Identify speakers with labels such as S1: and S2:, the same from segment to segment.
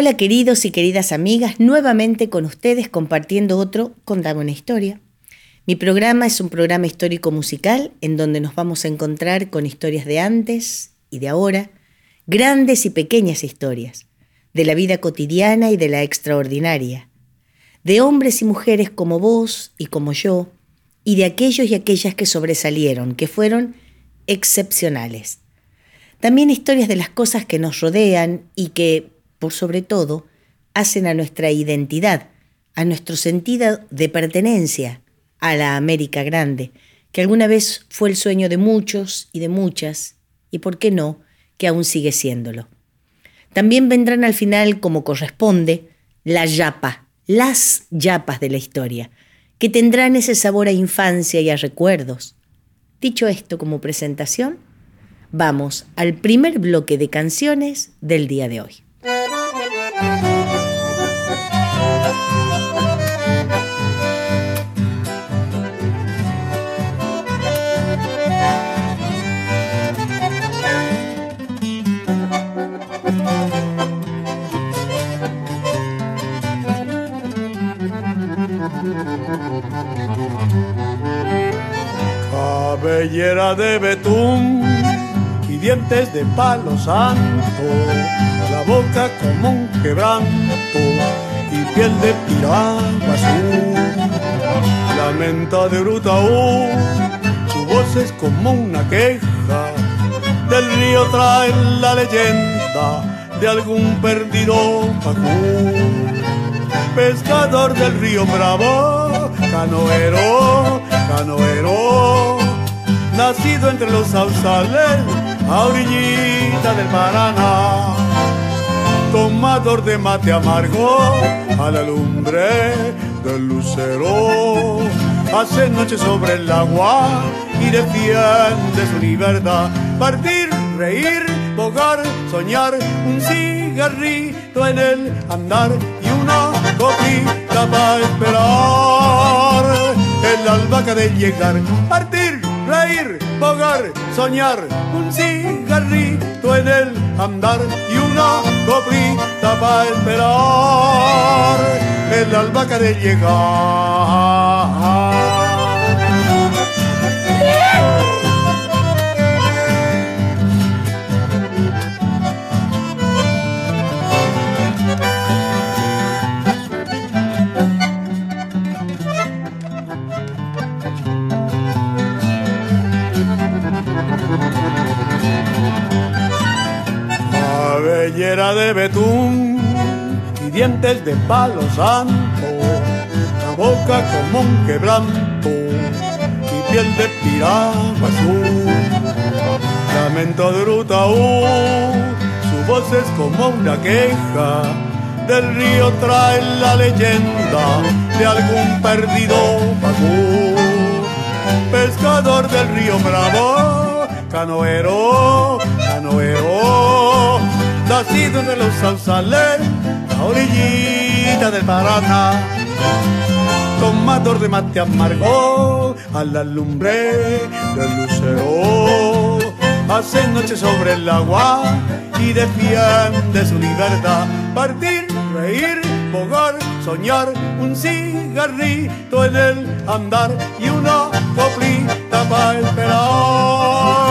S1: Hola queridos y queridas amigas, nuevamente con ustedes compartiendo otro Contame una historia. Mi programa es un programa histórico musical en donde nos vamos a encontrar con historias de antes y de ahora, grandes y pequeñas historias, de la vida cotidiana y de la extraordinaria, de hombres y mujeres como vos y como yo, y de aquellos y aquellas que sobresalieron, que fueron excepcionales. También historias de las cosas que nos rodean y que, por sobre todo, hacen a nuestra identidad, a nuestro sentido de pertenencia a la América Grande, que alguna vez fue el sueño de muchos y de muchas, y por qué no, que aún sigue siéndolo. También vendrán al final, como corresponde, la yapa, las yapas de la historia, que tendrán ese sabor a infancia y a recuerdos. Dicho esto como presentación, vamos al primer bloque de canciones del día de hoy.
S2: Cabellera de betún y dientes de palo santo, la boca como un quebranto y piel de piragua azul. La menta de Brutaú, su voz es como una queja, del río trae la leyenda de algún perdido pacú. Pescador del río Bravo, canoero, canoero, nacido entre los sausales, a orillita del Paraná. Tomador de mate amargo, a la lumbre del lucero, hace noche sobre el agua y defiende su libertad. Partir, reír, bogar, soñar, un cigarrito en el andar y una copita para esperar el albahaca de llegar. Partir, reír, bogar, soñar, un cigarrito en el andar y una copita para esperar el albahaca de llegar. Dientes de palo santo, la boca como un quebranto y piel de piragua azul. Lamento de Brutaú, su voz es como una queja, del río trae la leyenda de algún perdido pacú. Pescador del río Bravo, canoero, canoero, nacido de los sausales, orillita del Paraná. Tomador de mate amargo, a la lumbre del lucero, hace noche sobre el agua y defiende su libertad. Partir, reír, bogar, soñar, un cigarrito en el andar y una coplita para esperar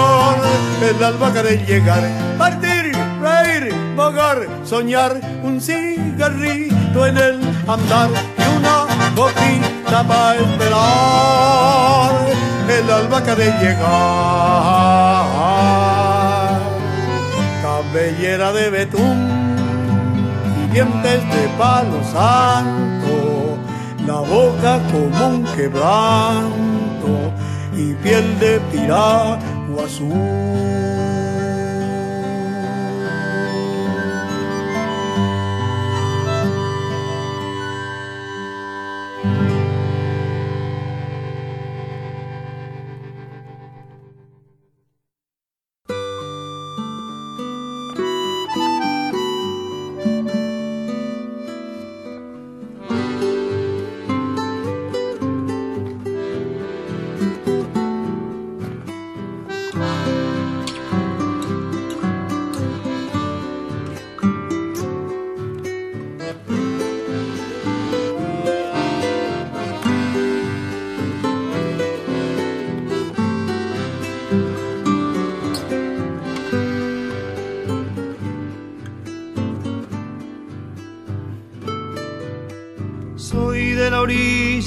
S2: el albahaca de llegar. Partir, reír, bogar, soñar, un cigarrito en el andar y una coplita para esperar el albahaca de llegar. Cabellera de betún y dientes de palo santo, la boca como un quebranto y piel de piragua azul.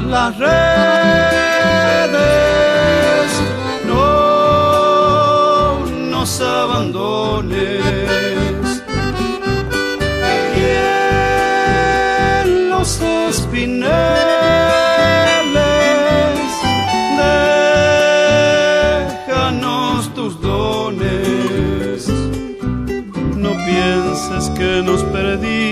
S3: Las redes abandones. Y en los espineles, déjanos tus dones. No pienses que nos perdiste,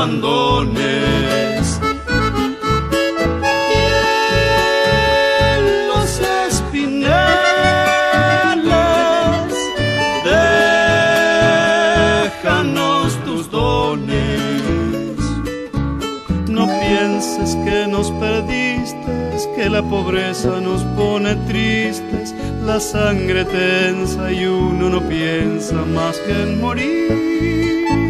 S3: Abandones. Que nos perdiste, que la pobreza nos pone tristes, la sangre tensa y uno no piensa más que en morir.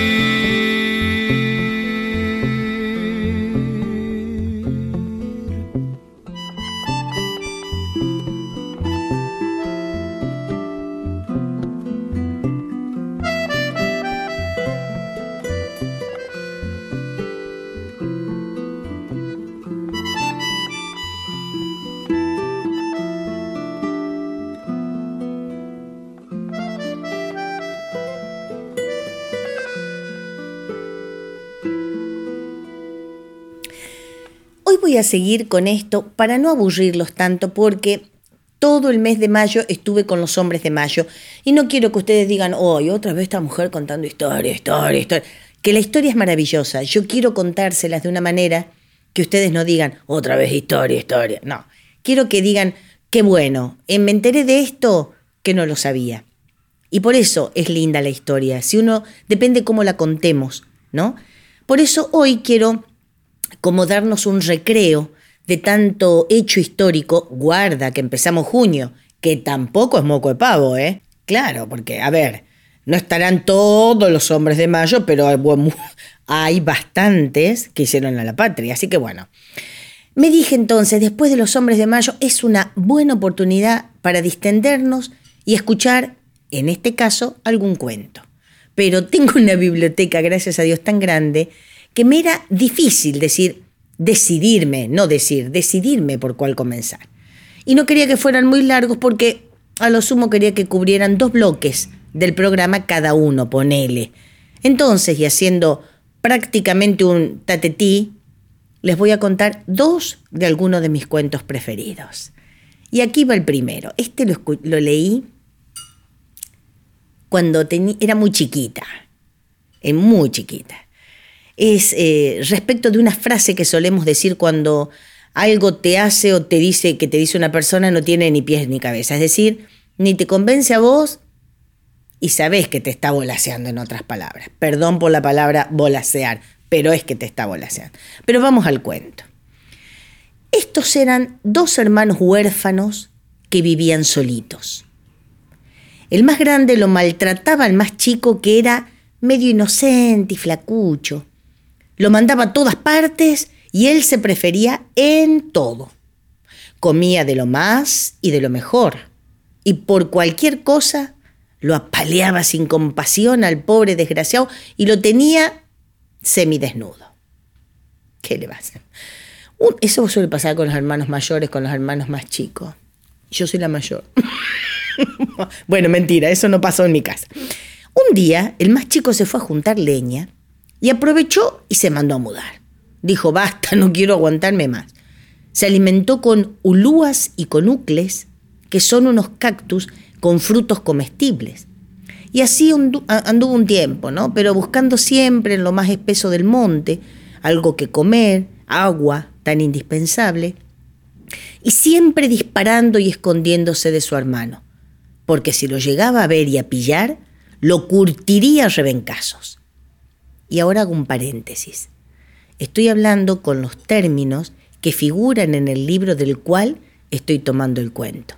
S1: A seguir con esto para no aburrirlos tanto porque todo el mes de mayo estuve con los hombres de mayo y no quiero que ustedes digan, hoy otra vez esta mujer contando historia, historia, historia. Que la historia es maravillosa. Yo quiero contárselas de una manera que ustedes no digan, otra vez historia, historia. No, quiero que digan, qué bueno, eh, me enteré de esto que no lo sabía. Y por eso es linda la historia, si uno depende cómo la contemos, ¿no? Por eso hoy quiero como darnos un recreo de tanto hecho histórico, guarda que empezamos junio que tampoco es moco de pavo, ¿eh? Claro, porque, a ver, no estarán todos los hombres de mayo, pero hay bastantes que hicieron a la patria. Así que bueno, me dije entonces, después de los hombres de mayo, es una buena oportunidad para distendernos y escuchar, en este caso, algún cuento. Pero tengo una biblioteca, gracias a Dios, tan grande que me era difícil decir, decidirme, no decir, decidirme por cuál comenzar. Y no quería que fueran muy largos porque a lo sumo quería que cubrieran dos bloques del programa cada uno, ponele. Entonces, y haciendo prácticamente un tatetí, les voy a contar dos de algunos de mis cuentos preferidos. Y aquí va el primero. Este lo, leí cuando era muy chiquita, eh, muy chiquita. Es eh, respecto de una frase que solemos decir cuando algo te hace o te dice que te dice una persona no tiene ni pies ni cabeza. Es decir, ni te convence a vos y sabés que te está volaseando en otras palabras. Perdón por la palabra volasear, pero es que te está volaseando. Pero vamos al cuento. Estos eran dos hermanos huérfanos que vivían solitos. El más grande lo maltrataba al más chico que era medio inocente y flacucho. Lo mandaba a todas partes y él se prefería en todo. Comía de lo más y de lo mejor, y por cualquier cosa lo apaleaba sin compasión al pobre desgraciado y lo tenía semidesnudo. ¿Qué le va a hacer? eso suele pasar con los hermanos mayores, con los hermanos más chicos. Yo soy la mayor. bueno, mentira, eso no pasó en mi casa. Un día, el más chico se fue a juntar leña y aprovechó y se mandó a mudar. Dijo, basta, no quiero aguantarme más. Se alimentó con ulúas y con ucles, que son unos cactus con frutos comestibles. Y así anduvo un tiempo, ¿no? Pero buscando siempre en lo más espeso del monte algo que comer, agua tan indispensable, y siempre disparando y escondiéndose de su hermano, porque si lo llegaba a ver y a pillar, lo curtiría rebencazos. Y ahora hago un paréntesis. Estoy hablando con los términos que figuran en el libro del cual estoy tomando el cuento.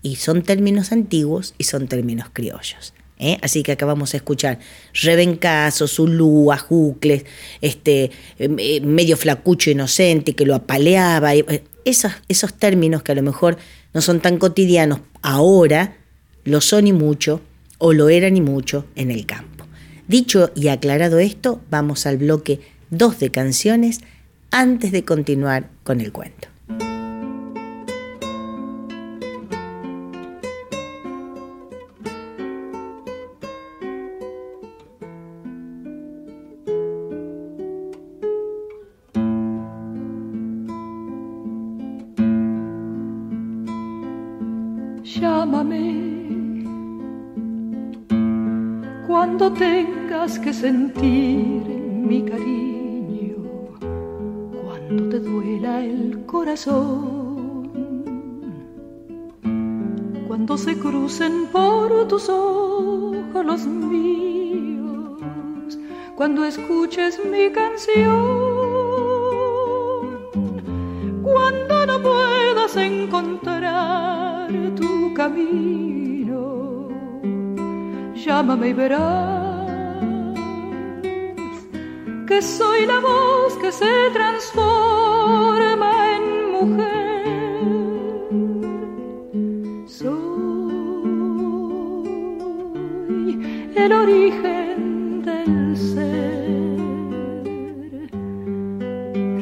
S1: Y son términos antiguos y son términos criollos. ¿eh? Así que acá vamos a escuchar rebencazo, zulú, ajucles, este, eh, medio flacucho inocente que lo apaleaba. Eh, esos, esos términos que a lo mejor no son tan cotidianos ahora, lo son y mucho, o lo eran y mucho en el campo. Dicho y aclarado esto, vamos al bloque dos de canciones antes de continuar con el cuento.
S4: Se crucen por tus ojos los míos, cuando escuches mi canción, cuando no puedas encontrar tu camino, llámame y verás que soy la voz que se transforma el origen del ser.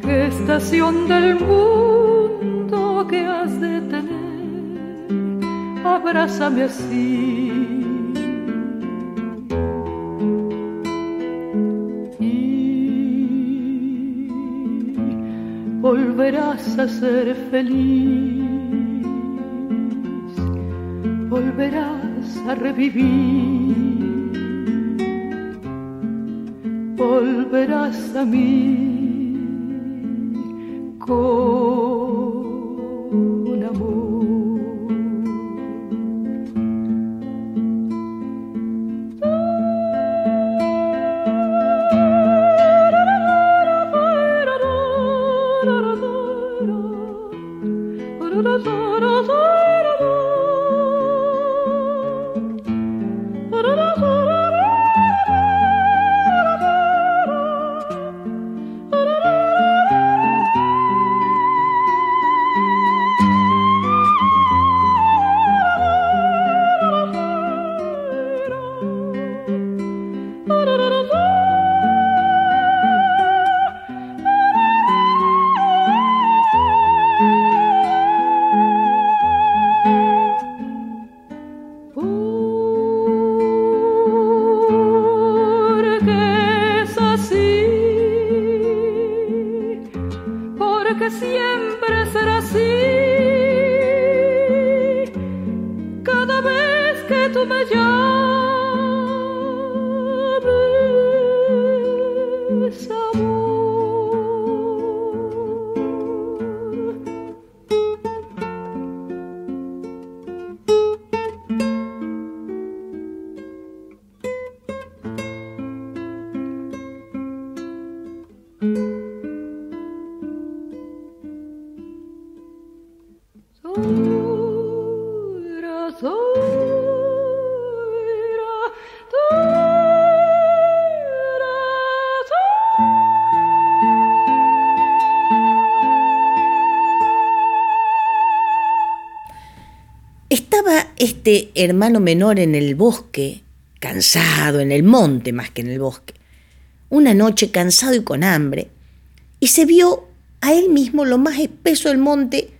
S4: ¿Qué estación del mundo que has de tener? Abrázame así volverás a ser feliz, volverás a revivir, volverás a mí.
S5: Que siempre será así. Cada vez que tú me llames,
S1: este hermano menor en el bosque, cansado, en el monte más que en el bosque, una noche cansado y con hambre, y se vio a él mismo lo más espeso del monte,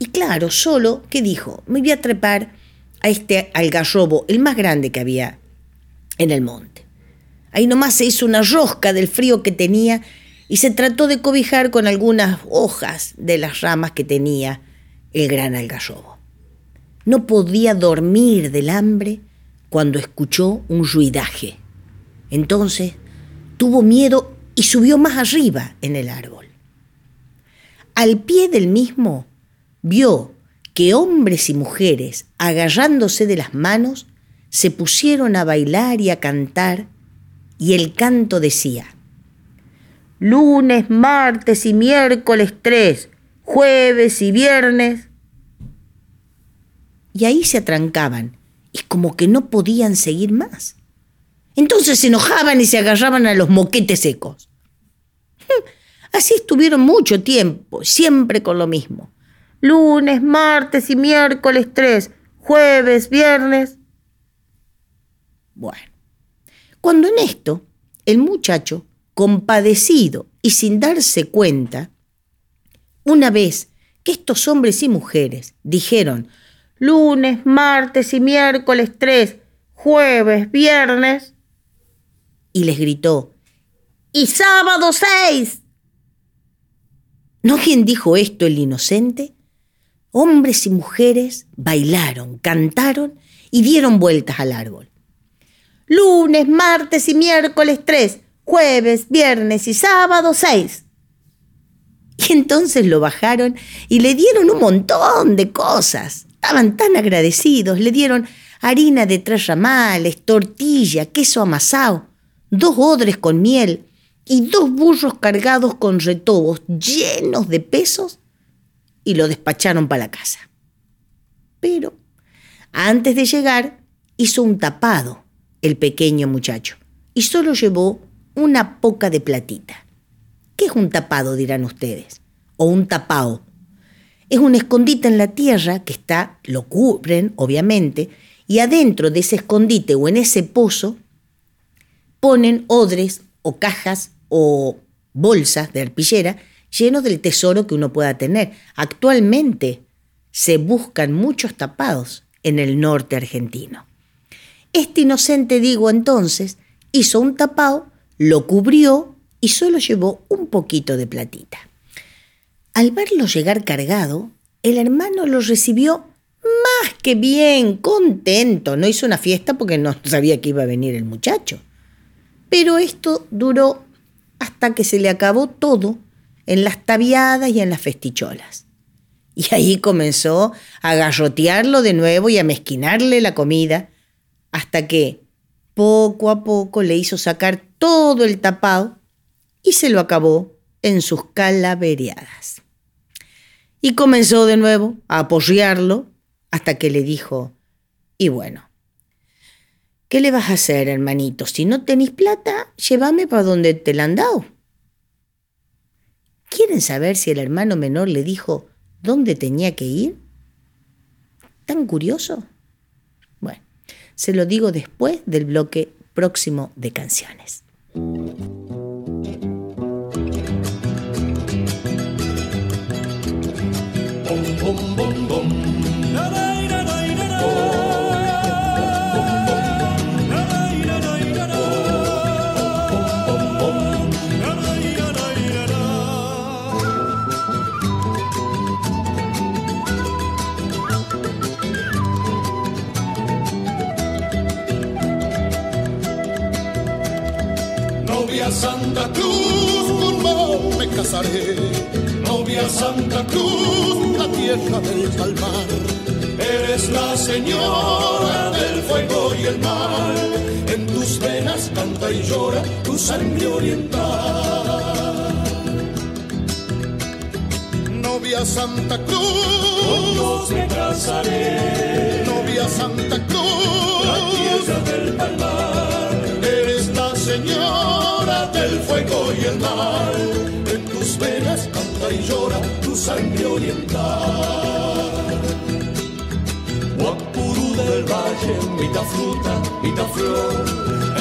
S1: y claro, solo que dijo, me voy a trepar a este algarrobo, el más grande que había en el monte. Ahí nomás se hizo una rosca del frío que tenía y se trató de cobijar con algunas hojas de las ramas que tenía el gran algarrobo. No podía dormir del hambre cuando escuchó un ruidaje. Entonces tuvo miedo y subió más arriba en el árbol. Al pie del mismo vio que hombres y mujeres, agarrándose de las manos, se pusieron a bailar y a cantar, y el canto decía, lunes, martes y miércoles tres, jueves y viernes. Y ahí se atrancaban, y como que no podían seguir más. Entonces se enojaban y se agarraban a los moquetes secos. Así estuvieron mucho tiempo, siempre con lo mismo. Lunes, martes y miércoles tres, jueves, viernes. Bueno, cuando en esto el muchacho, compadecido y sin darse cuenta, una vez que estos hombres y mujeres dijeron lunes, martes y miércoles tres, jueves, viernes, y les gritó, y sábado seis. ¿No quien dijo esto el inocente? Hombres y mujeres bailaron, cantaron y dieron vueltas al árbol. Lunes, martes y miércoles tres, jueves, viernes y sábado seis. Y entonces lo bajaron y le dieron un montón de cosas. Estaban tan agradecidos, le dieron harina de tres ramales, tortilla, queso amasado, dos odres con miel y dos burros cargados con retobos llenos de pesos y lo despacharon para la casa. Pero antes de llegar hizo un tapado el pequeño muchacho y solo llevó una poca de platita. ¿Qué es un tapado, dirán ustedes? O un tapao. Es un escondite en la tierra que está, lo cubren, obviamente, y adentro de ese escondite o en ese pozo ponen odres o cajas o bolsas de arpillera llenos del tesoro que uno pueda tener. Actualmente se buscan muchos tapados en el norte argentino. Este inocente, digo entonces, hizo un tapado, lo cubrió y solo llevó un poquito de platita. Al verlo llegar cargado, el hermano lo recibió más que bien, contento. No hizo una fiesta porque no sabía que iba a venir el muchacho. Pero esto duró hasta que se le acabó todo en las tabiadas y en las festicholas. Y ahí comenzó a garrotearlo de nuevo y a mezquinarle la comida, hasta que poco a poco le hizo sacar todo el tapado y se lo acabó en sus calavereadas. Y comenzó de nuevo a apoyarlo hasta que le dijo, y bueno, ¿qué le vas a hacer, hermanito? Si no tenéis plata, llévame para donde te la han dado. ¿Quieren saber si el hermano menor le dijo dónde tenía que ir? ¿Tan curioso? Bueno, se lo digo después del bloque próximo de canciones.
S6: Santa Cruz, un me casaré. Novia Santa Cruz tierra del palmar. Eres la señora del fuego y el mar. En tus venas canta y llora tu sangre oriental. Novia Santa Cruz,
S7: me casaré.
S6: Novia Santa Cruz,
S7: la tierra del palmar.
S6: Eres la señora del fuego y el mar. Y llora tu sangre oriental.
S7: Guapurú del valle, mitad fruta, mitad flor.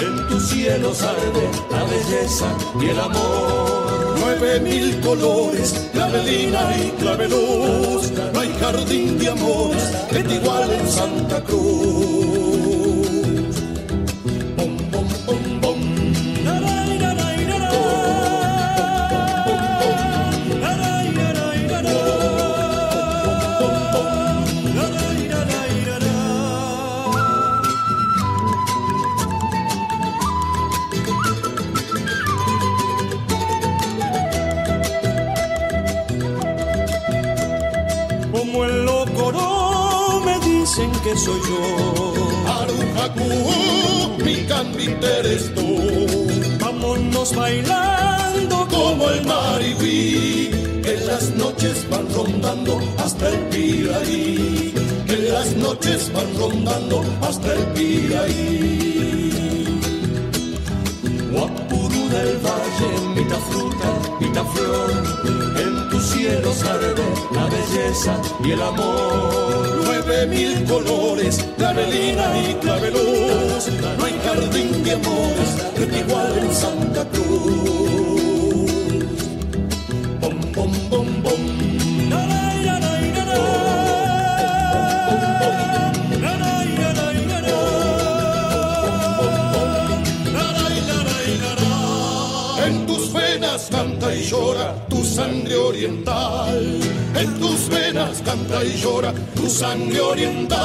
S7: En tus cielos arde la belleza y el amor.
S6: Nueve mil colores, clavelina y claveluz. No hay jardín de amores que te igual en Santa Cruz. Mi cambiter eres tú.
S7: Vámonos bailando
S6: como el marihuí, que las noches van rondando hasta el piraí, que las noches van rondando hasta el piraí.
S7: Guapurú del valle, mitad fruta, mitad flor, tus cielos arde la belleza y el amor.
S6: Nueve mil colores, clavelina y claveluz, no hay jardín de amores que te igual en Santa Cruz. Y llora tu sangre oriental.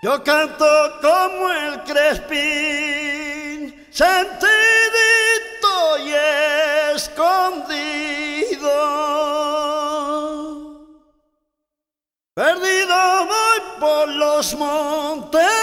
S8: Yo canto como el crespín,
S1: dëshmon të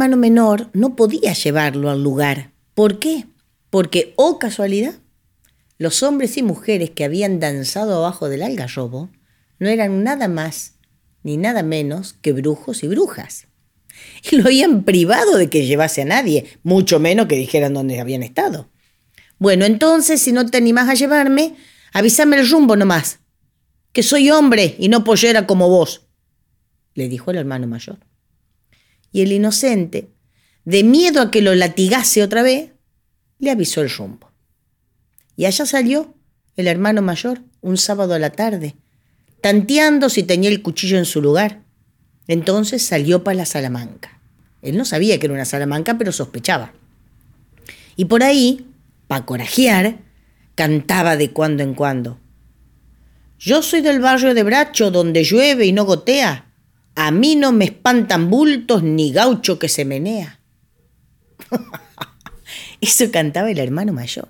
S1: hermano menor no podía llevarlo al lugar. ¿Por qué? Porque, oh casualidad, los hombres y mujeres que habían danzado abajo del algarrobo no eran nada más ni nada menos que brujos y brujas. Y lo habían privado de que llevase a nadie, mucho menos que dijeran dónde habían estado. Bueno, entonces, si no te animás a llevarme, avísame el rumbo nomás, que soy hombre y no pollera como vos, le dijo el hermano mayor. Y el inocente, de miedo a que lo latigase otra vez, le avisó el rumbo. Y allá salió el hermano mayor un sábado a la tarde, tanteando si tenía el cuchillo en su lugar. Entonces salió para la Salamanca. Él no sabía que era una Salamanca, pero sospechaba. Y por ahí, para corajear, cantaba de cuando en cuando. Yo soy del barrio de Bracho, donde llueve y no gotea. A mí no me espantan bultos ni gaucho que se menea. Eso cantaba el hermano mayor.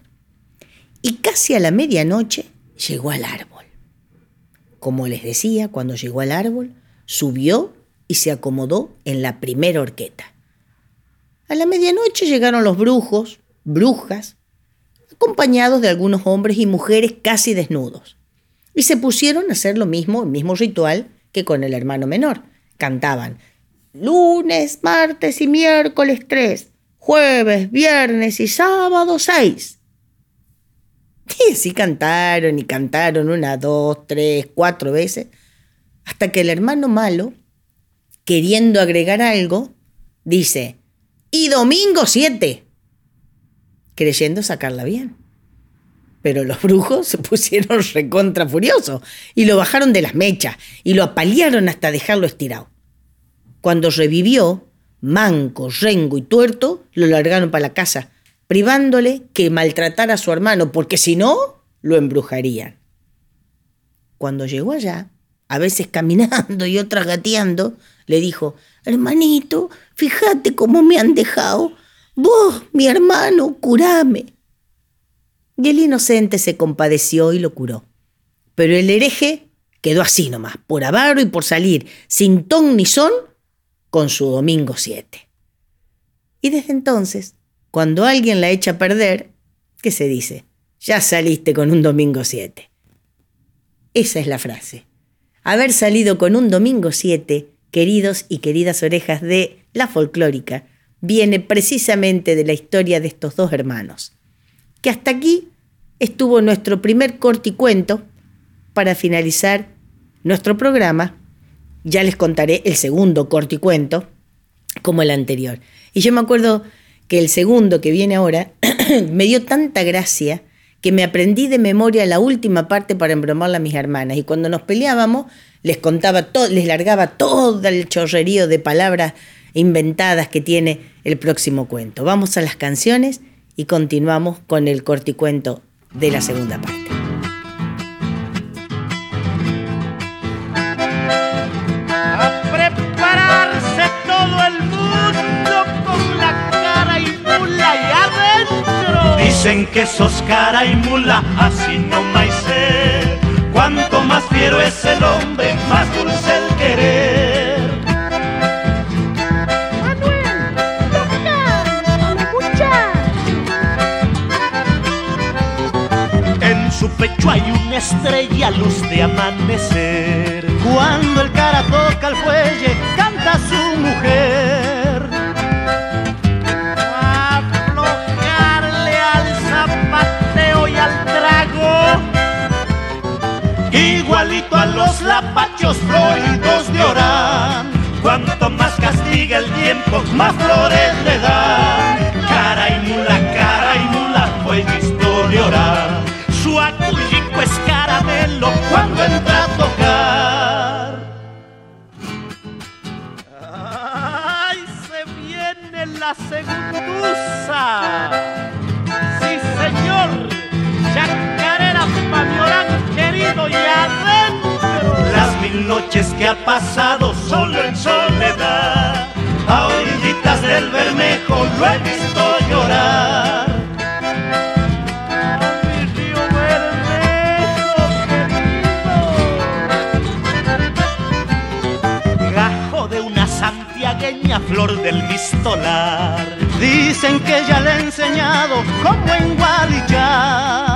S1: Y casi a la medianoche llegó al árbol. Como les decía, cuando llegó al árbol, subió y se acomodó en la primera horqueta. A la medianoche llegaron los brujos, brujas, acompañados de algunos hombres y mujeres casi desnudos, y se pusieron a hacer lo mismo, el mismo ritual que con el hermano menor. Cantaban lunes, martes y miércoles tres, jueves, viernes y sábado seis. Y así cantaron y cantaron una, dos, tres, cuatro veces, hasta que el hermano malo, queriendo agregar algo, dice, y domingo siete, creyendo sacarla bien. Pero los brujos se pusieron recontra furiosos y lo bajaron de las mechas y lo apalearon hasta dejarlo estirado. Cuando revivió, manco, rengo y tuerto, lo largaron para la casa privándole que maltratara a su hermano, porque si no, lo embrujarían. Cuando llegó allá, a veces caminando y otras gateando, le dijo, hermanito, fíjate cómo me han dejado. Vos, mi hermano, curame. Y el inocente se compadeció y lo curó. Pero el hereje quedó así nomás, por avaro y por salir, sin ton ni son, con su domingo siete. Y desde entonces cuando alguien la echa a perder, ¿qué se dice? Ya saliste con un domingo 7. Esa es la frase. Haber salido con un domingo 7, queridos y queridas orejas de la folclórica, viene precisamente de la historia de estos dos hermanos. Que hasta aquí estuvo nuestro primer corticuento para finalizar nuestro programa. Ya les contaré el segundo corticuento como el anterior. Y yo me acuerdo que el segundo que viene ahora me dio tanta gracia que me aprendí de memoria la última parte para embromarla a mis hermanas. Y cuando nos peleábamos, les contaba todo, les largaba todo el chorrerío de palabras inventadas que tiene el próximo cuento. Vamos a las canciones y continuamos con el corticuento de la segunda parte.
S9: Dicen que sos cara y mula, así no más sé. Cuanto más fiero es el hombre, más dulce el querer.
S10: Manuel, toca,
S9: En su pecho hay una estrella, luz de amanecer. Cuando el cara toca el fuelle, canta su mujer. Los lapachos floridos de Orán. Cuanto más castiga el tiempo, más flores le dan. Cara y mula, cara y mula, fue visto llorar. Su acullico es caramelo cuando entra a tocar. ¡Ay, se viene la segunduza! ¡Sí, señor! ¡Chacarera pa' mi querido y las noches que ha pasado solo en soledad, a orillitas del Bermejo lo he visto llorar. mi río Bermejo gajo de una Santiago malagueña flor del vistolar.
S3: Dicen que ya le he enseñado cómo enguadillar.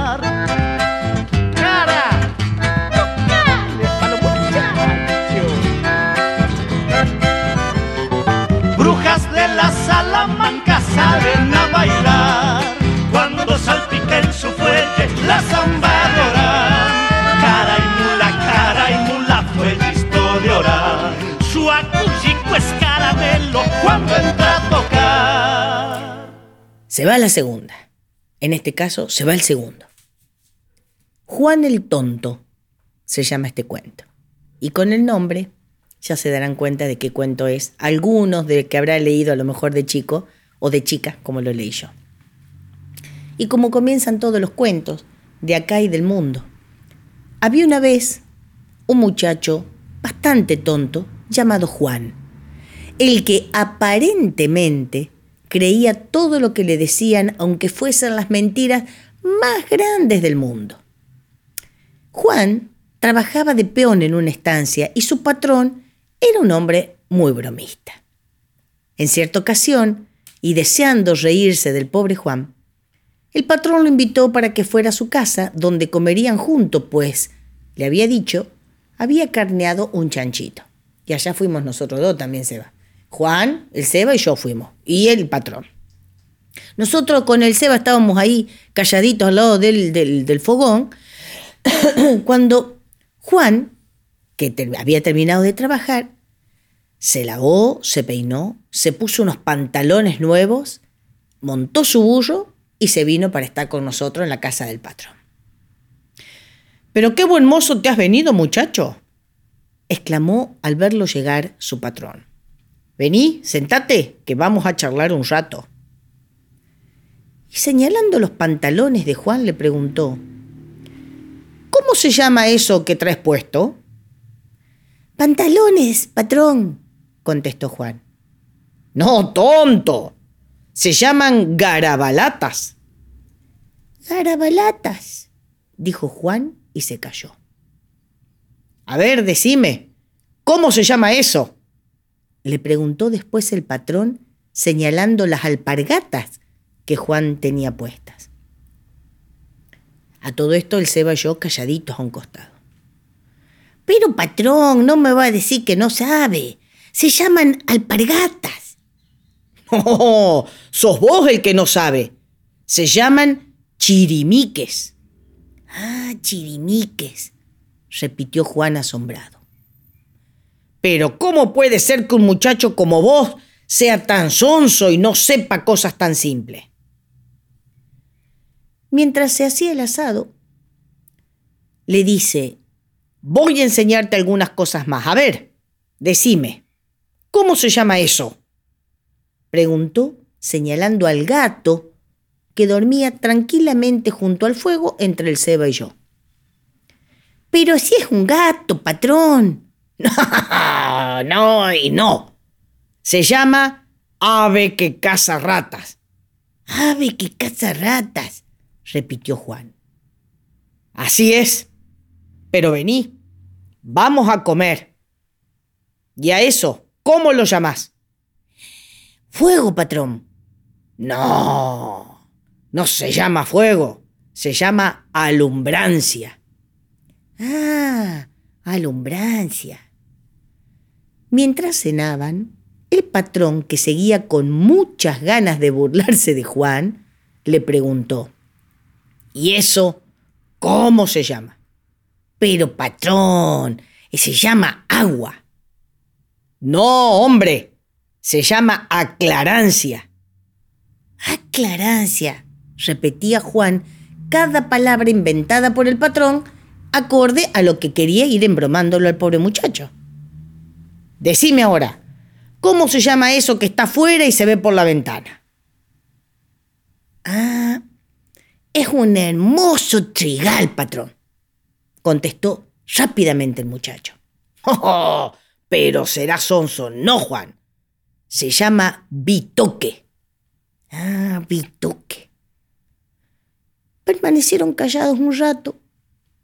S1: Se va la segunda. En este caso, se va el segundo. Juan el Tonto se llama este cuento. Y con el nombre ya se darán cuenta de qué cuento es. Algunos de que habrá leído a lo mejor de chico o de chica, como lo leí yo. Y como comienzan todos los cuentos, de acá y del mundo. Había una vez un muchacho bastante tonto llamado Juan, el que aparentemente creía todo lo que le decían, aunque fuesen las mentiras más grandes del mundo. Juan trabajaba de peón en una estancia y su patrón era un hombre muy bromista. En cierta ocasión, y deseando reírse del pobre Juan, el patrón lo invitó para que fuera a su casa, donde comerían juntos, pues, le había dicho, había carneado un chanchito. Y allá fuimos nosotros dos también, Seba. Juan, el Seba y yo fuimos, y el patrón. Nosotros con el Seba estábamos ahí calladitos al lado del, del, fogón, cuando Juan, que te- había terminado de trabajar, se lavó, se peinó, se puso unos pantalones nuevos, montó su burro y se vino para estar con nosotros en la casa del patrón. Pero qué buen mozo te has venido, muchacho, exclamó al verlo llegar su patrón. Vení, sentate, que vamos a charlar un rato. Y señalando los pantalones de Juan le preguntó, ¿Cómo se llama eso que traes puesto? Pantalones, patrón, contestó Juan. No, tonto. Se llaman garabalatas. Garabalatas, dijo Juan y se calló. A ver, decime, ¿cómo se llama eso? Le preguntó después el patrón, señalando las alpargatas que Juan tenía puestas. A todo esto el Seba y calladitos a un costado. Pero patrón, no me va a decir que no sabe. Se llaman alpargatas. No, sos vos el que no sabe. Se llaman chirimiques. Ah, chirimiques, repitió Juan asombrado. Pero ¿cómo puede ser que un muchacho como vos sea tan sonso y no sepa cosas tan simples? Mientras se hacía el asado, le dice, voy a enseñarte algunas cosas más. A ver, decime, ¿cómo se llama eso? Preguntó, señalando al gato que dormía tranquilamente junto al fuego entre el ceba y yo. Pero si es un gato, patrón. no, y no. Se llama ave que caza ratas. Ave que caza ratas, repitió Juan. Así es. Pero vení, vamos a comer. Y a eso, ¿cómo lo llamás? Fuego, patrón. No, no se llama fuego, se llama alumbrancia. Ah, alumbrancia. Mientras cenaban, el patrón, que seguía con muchas ganas de burlarse de Juan, le preguntó, ¿Y eso cómo se llama? Pero patrón, se llama agua. No, hombre, se llama aclarancia. Aclarancia, repetía Juan cada palabra inventada por el patrón acorde a lo que quería ir embromándolo al pobre muchacho. Decime ahora, ¿cómo se llama eso que está afuera y se ve por la ventana? Ah, es un hermoso trigal, patrón, contestó rápidamente el muchacho. ¡Oh, pero será sonso, no, Juan. Se llama bitoque. Ah, bitoque. Permanecieron callados un rato,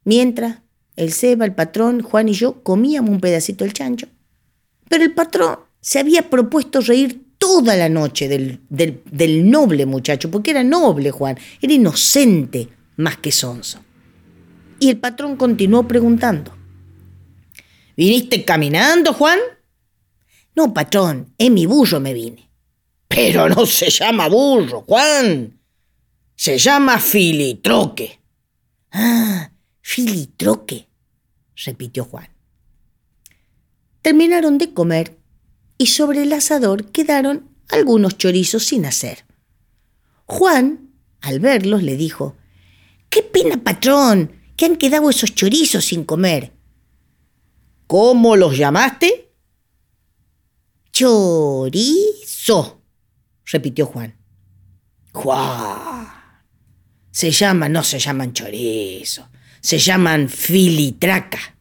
S1: mientras el Seba, el patrón, Juan y yo comíamos un pedacito del chancho. Pero el patrón se había propuesto reír toda la noche del, noble muchacho, porque era noble Juan, era inocente más que sonso. Y el patrón continuó preguntando. ¿Viniste caminando, Juan? No, patrón, en mi burro me vine. Pero no se llama burro, Juan. Se llama filitroque. Ah, filitroque, repitió Juan. Terminaron de comer y sobre el asador quedaron algunos chorizos sin hacer. Juan, al verlos, le dijo, ¡Qué pena, patrón! que han quedado esos chorizos sin comer. ¿Cómo los llamaste? Chorizo, repitió Juan. Juan. Se llaman, no se llaman chorizo, se llaman filitraca.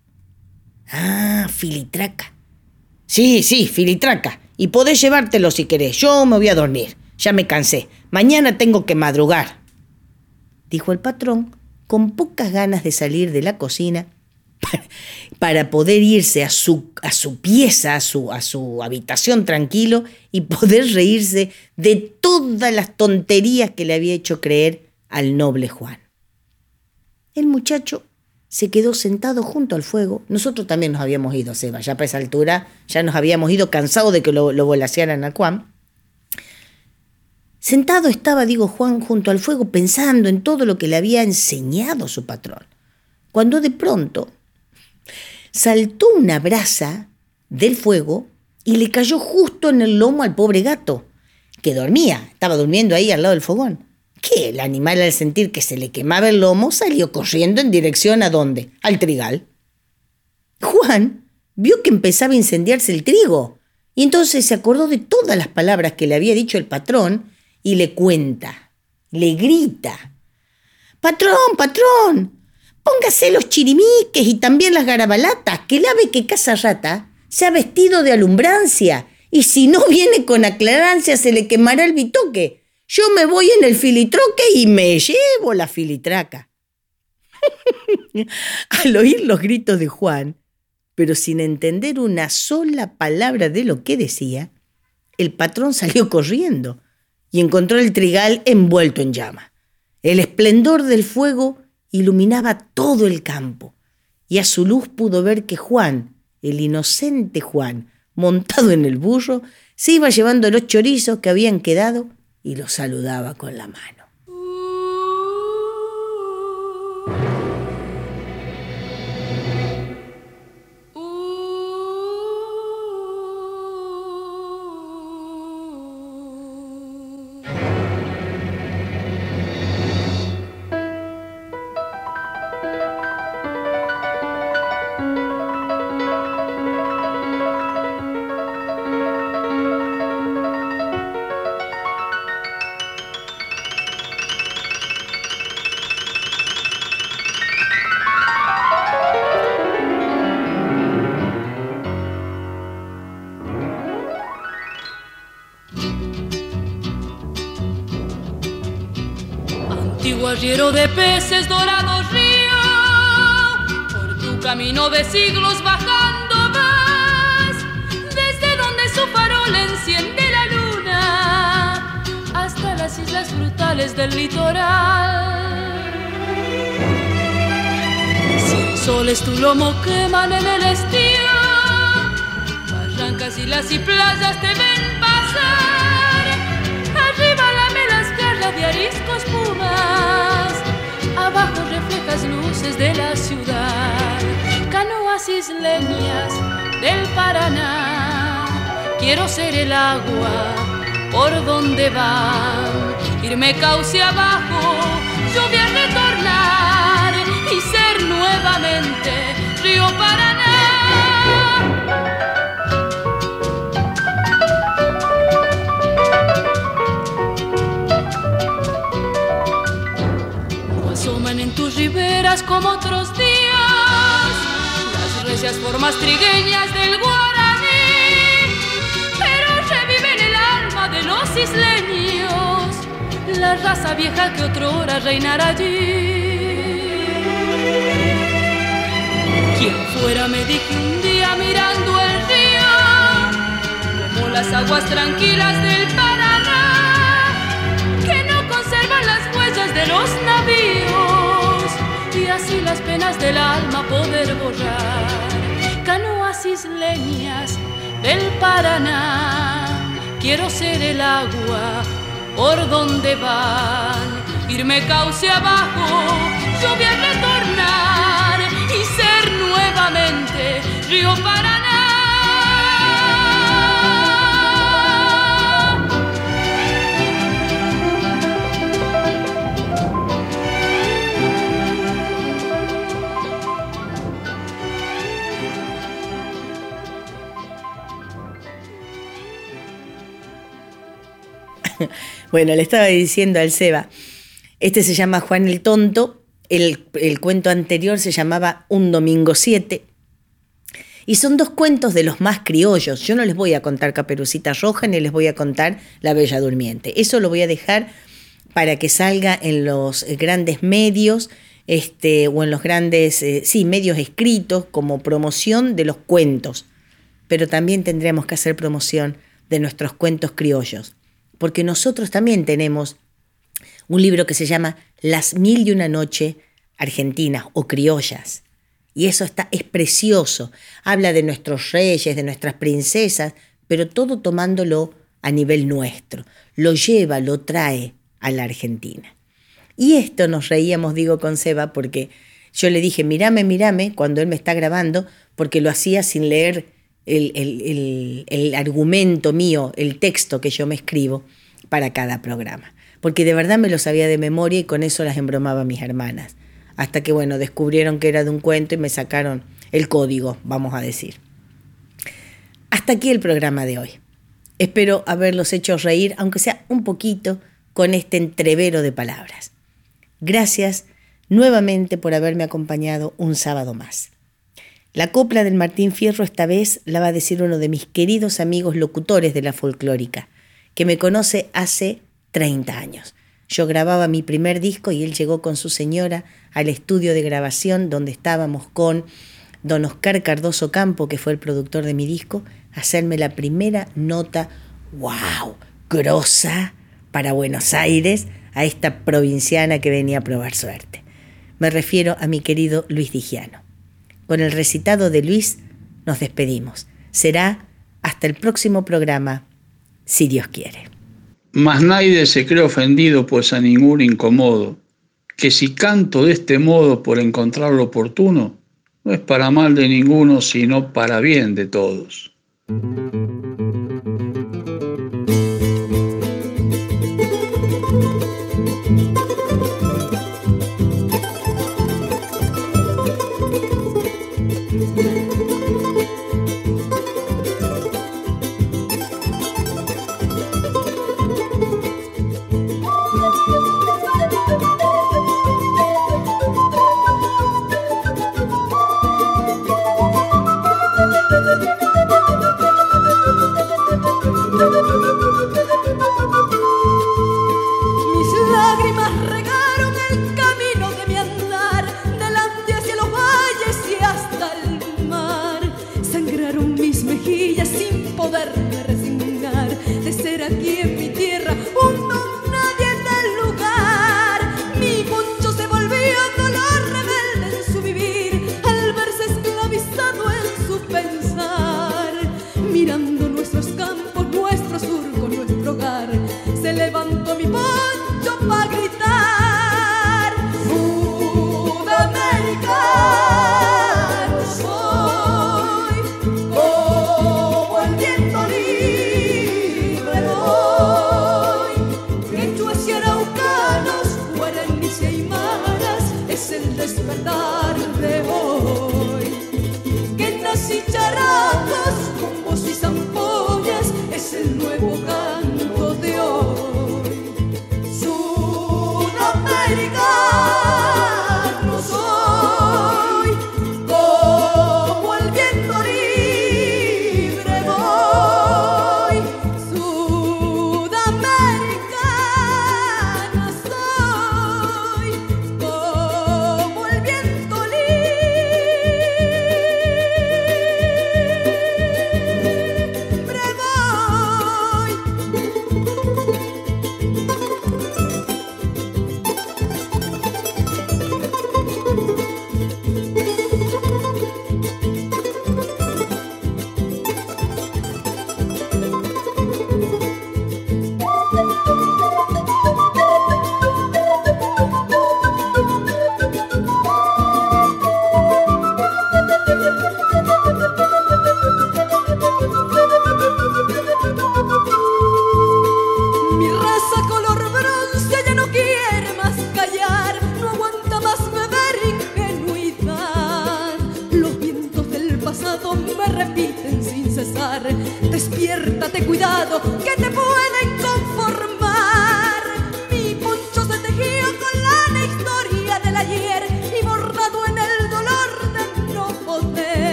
S1: Ah, filitraca. Sí, sí, filitraca. Y podés llevártelo si querés. Yo me voy a dormir. Ya me cansé. Mañana tengo que madrugar. Dijo el patrón, con pocas ganas de salir de la cocina para poder irse a su, a su pieza, a su, a su habitación tranquilo y poder reírse de todas las tonterías que le había hecho creer al noble Juan. El muchacho se quedó sentado junto al fuego. Nosotros también nos habíamos ido, Seba, ya para esa altura ya nos habíamos ido cansados de que lo, lo volasearan a Juan. Sentado estaba, digo Juan, junto al fuego pensando en todo lo que le había enseñado su patrón, cuando de pronto saltó una brasa del fuego y le cayó justo en el lomo al pobre gato, que dormía, estaba durmiendo ahí al lado del fogón. Que el animal al sentir que se le quemaba el lomo salió corriendo en dirección a dónde? Al trigal. Juan vio que empezaba a incendiarse el trigo y entonces se acordó de todas las palabras que le había dicho el patrón y le cuenta, le grita. Patrón, patrón, póngase los chirimiques y también las garabalatas, que el ave que caza rata se ha vestido de alumbrancia, y si no viene con aclarancia se le quemará el bitoque. Yo me voy en el filitroque y me llevo la filitraca. Al oír los gritos de Juan, pero sin entender una sola palabra de lo que decía, el patrón salió corriendo y encontró el trigal envuelto en llama. El esplendor del fuego iluminaba todo el campo, y a su luz pudo ver que Juan, el inocente Juan, montado en el burro, se iba llevando los chorizos que habían quedado y los saludaba con la mano.
S5: Camino de siglos bajando vas, desde donde su farol enciende la luna, hasta las islas frutales del litoral. Si soles tu lomo queman en el estío, barrancas, islas y playas te ven pasar, arriba la melascarla de ariscos pumas, abajo reflejas luces de la ciudad, isleñas del Paraná, quiero ser el agua por donde van, irme cauce abajo, lluvia retornar y ser nuevamente río Paraná. Asoman en tus riberas como días las recias formas trigueñas del guaraní, pero revive en el alma de los isleños la raza vieja que otrora reinara allí. Quien fuera me dije un día mirando el río, aguas tranquilas del Paraná, que no conservan las huellas de los navíos, y así las penas del alma poder borrar. Canoas isleñas del Paraná, quiero ser el agua por donde van, irme cauce abajo, lluvia retornar y ser nuevamente río Paraná.
S1: Bueno, le estaba diciendo al Seba, este se llama Juan el Tonto, el, el cuento anterior se llamaba Un Domingo 7, y son dos cuentos de los más criollos. Yo no les voy a contar Caperucita Roja ni les voy a contar La Bella Durmiente. Eso lo voy a dejar para que salga en los grandes medios este, o en los grandes, eh, sí, medios escritos como promoción de los cuentos. Pero también tendremos que hacer promoción de nuestros cuentos criollos porque nosotros también tenemos un libro que se llama Las Mil y una Noche Argentinas o Criollas. Y eso está, es precioso. Habla de nuestros reyes, de nuestras princesas, pero todo tomándolo a nivel nuestro. Lo lleva, lo trae a la Argentina. Y esto nos reíamos, digo, con Seba, porque yo le dije, mirame, mirame, cuando él me está grabando, porque lo hacía sin leer el, argumento mío, el texto que yo me escribo para cada programa. Porque de verdad me lo sabía de memoria y con eso las embromaba mis hermanas. Hasta que, bueno, descubrieron que era de un cuento y me sacaron el código, vamos a decir. Hasta aquí el programa de hoy. Espero haberlos hecho reír, aunque sea un poquito, con este entrevero de palabras. Gracias nuevamente por haberme acompañado un sábado más. La copla del Martín Fierro esta vez la va a decir uno de mis queridos amigos locutores de la folclórica, que me conoce hace 30 años. Yo grababa mi primer disco y él llegó con su señora al estudio de grabación donde estábamos con don Oscar Cardoso Campo, que fue el productor de mi disco, a hacerme la primera nota, wow, grosa, para Buenos Aires, a esta provinciana que venía a probar suerte. Me refiero a mi querido Luis Digiano. Con el recitado de Luis nos despedimos. Será hasta el próximo programa, si Dios quiere.
S10: Mas nadie se cree ofendido, pues a ningún incomodo, que si canto de este modo por encontrar lo oportuno, no es para mal de ninguno, sino para bien de todos.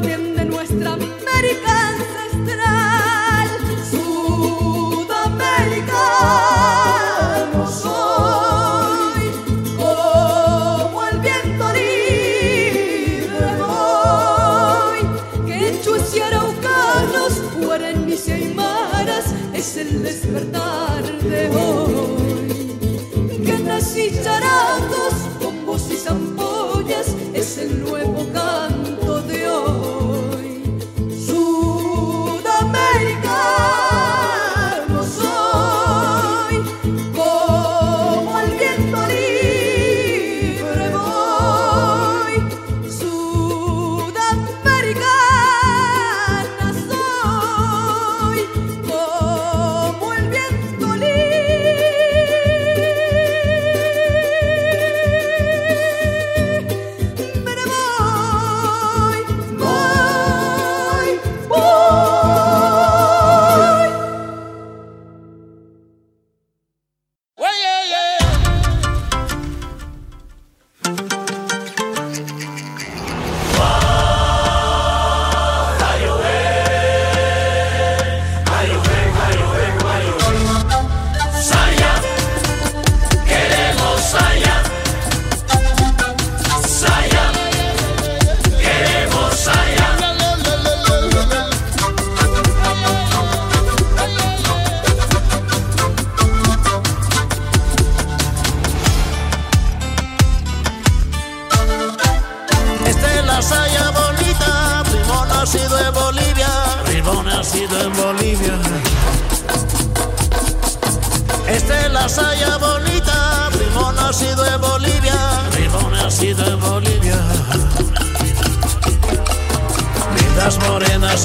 S10: por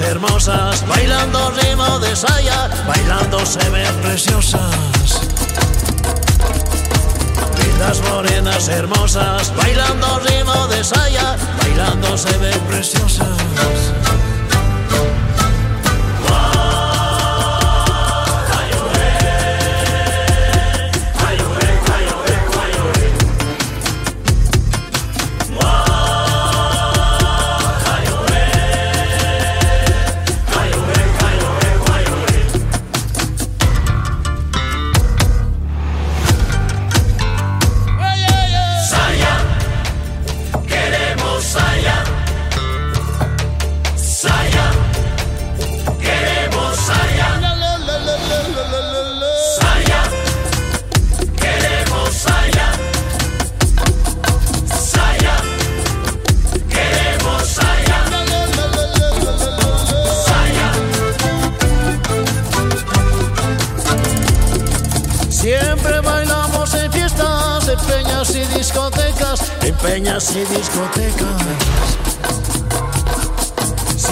S10: hermosas, bailando ritmo de saya, bailando se ven preciosas. Lindas morenas hermosas, bailando ritmo de saya, bailando se ven preciosas.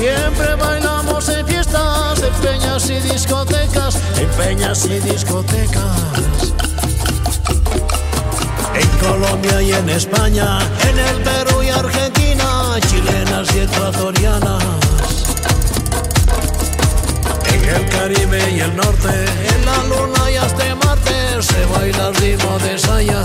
S10: Siempre bailamos en fiestas, en peñas y discotecas, en peñas y discotecas. En Colombia y en España, en el Perú y Argentina, chilenas y ecuatorianas. En el Caribe y el norte, en la luna y hasta Marte, se baila el ritmo de Saya.